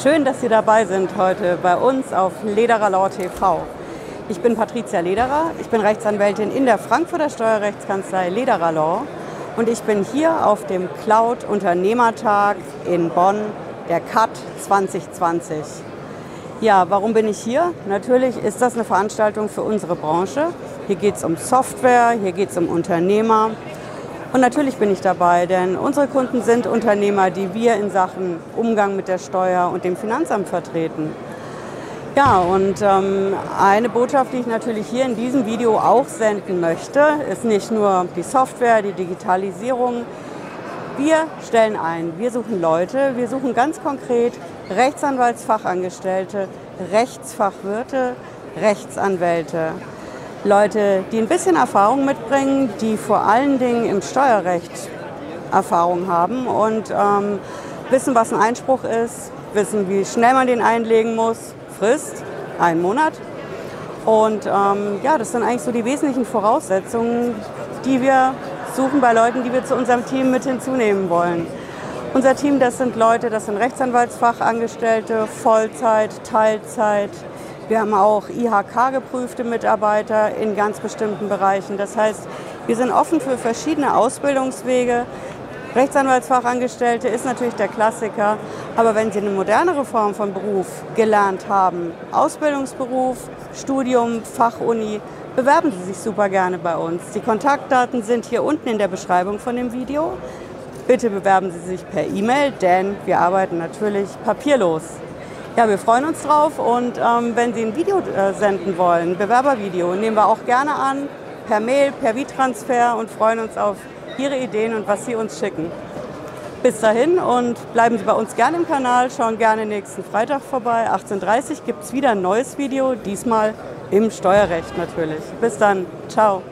Schön, dass Sie dabei sind heute bei uns auf Lederer Law TV. Ich bin Patricia Lederer, ich bin Rechtsanwältin in der Frankfurter Steuerrechtskanzlei Lederer Law und ich bin hier auf dem Cloud Unternehmertag in Bonn, der CAT 2020. Ja, warum bin ich hier? Natürlich ist das eine Veranstaltung für unsere Branche. Hier geht es um Software, hier geht es um Unternehmer. Und natürlich bin ich dabei, denn unsere Kunden sind Unternehmer, die wir in Sachen Umgang mit der Steuer und dem Finanzamt vertreten. Ja, und ähm, eine Botschaft, die ich natürlich hier in diesem Video auch senden möchte, ist nicht nur die Software, die Digitalisierung. Wir stellen ein, wir suchen Leute, wir suchen ganz konkret Rechtsanwaltsfachangestellte, Rechtsfachwirte, Rechtsanwälte. Leute, die ein bisschen Erfahrung mitbringen, die vor allen Dingen im Steuerrecht Erfahrung haben und ähm, wissen, was ein Einspruch ist, wissen, wie schnell man den einlegen muss, Frist, einen Monat. Und ähm, ja, das sind eigentlich so die wesentlichen Voraussetzungen, die wir suchen bei Leuten, die wir zu unserem Team mit hinzunehmen wollen. Unser Team, das sind Leute, das sind Rechtsanwaltsfachangestellte, Vollzeit, Teilzeit, wir haben auch IHK-geprüfte Mitarbeiter in ganz bestimmten Bereichen. Das heißt, wir sind offen für verschiedene Ausbildungswege. Rechtsanwaltsfachangestellte ist natürlich der Klassiker, aber wenn Sie eine modernere Form von Beruf gelernt haben, Ausbildungsberuf, Studium, Fachuni, bewerben Sie sich super gerne bei uns. Die Kontaktdaten sind hier unten in der Beschreibung von dem Video. Bitte bewerben Sie sich per E-Mail, denn wir arbeiten natürlich papierlos. Ja, wir freuen uns drauf und ähm, wenn Sie ein Video äh, senden wollen, Bewerbervideo, nehmen wir auch gerne an, per Mail, per V-Transfer und freuen uns auf Ihre Ideen und was Sie uns schicken. Bis dahin und bleiben Sie bei uns gerne im Kanal, schauen gerne nächsten Freitag vorbei. 18.30 Uhr gibt es wieder ein neues Video, diesmal im Steuerrecht natürlich. Bis dann, ciao.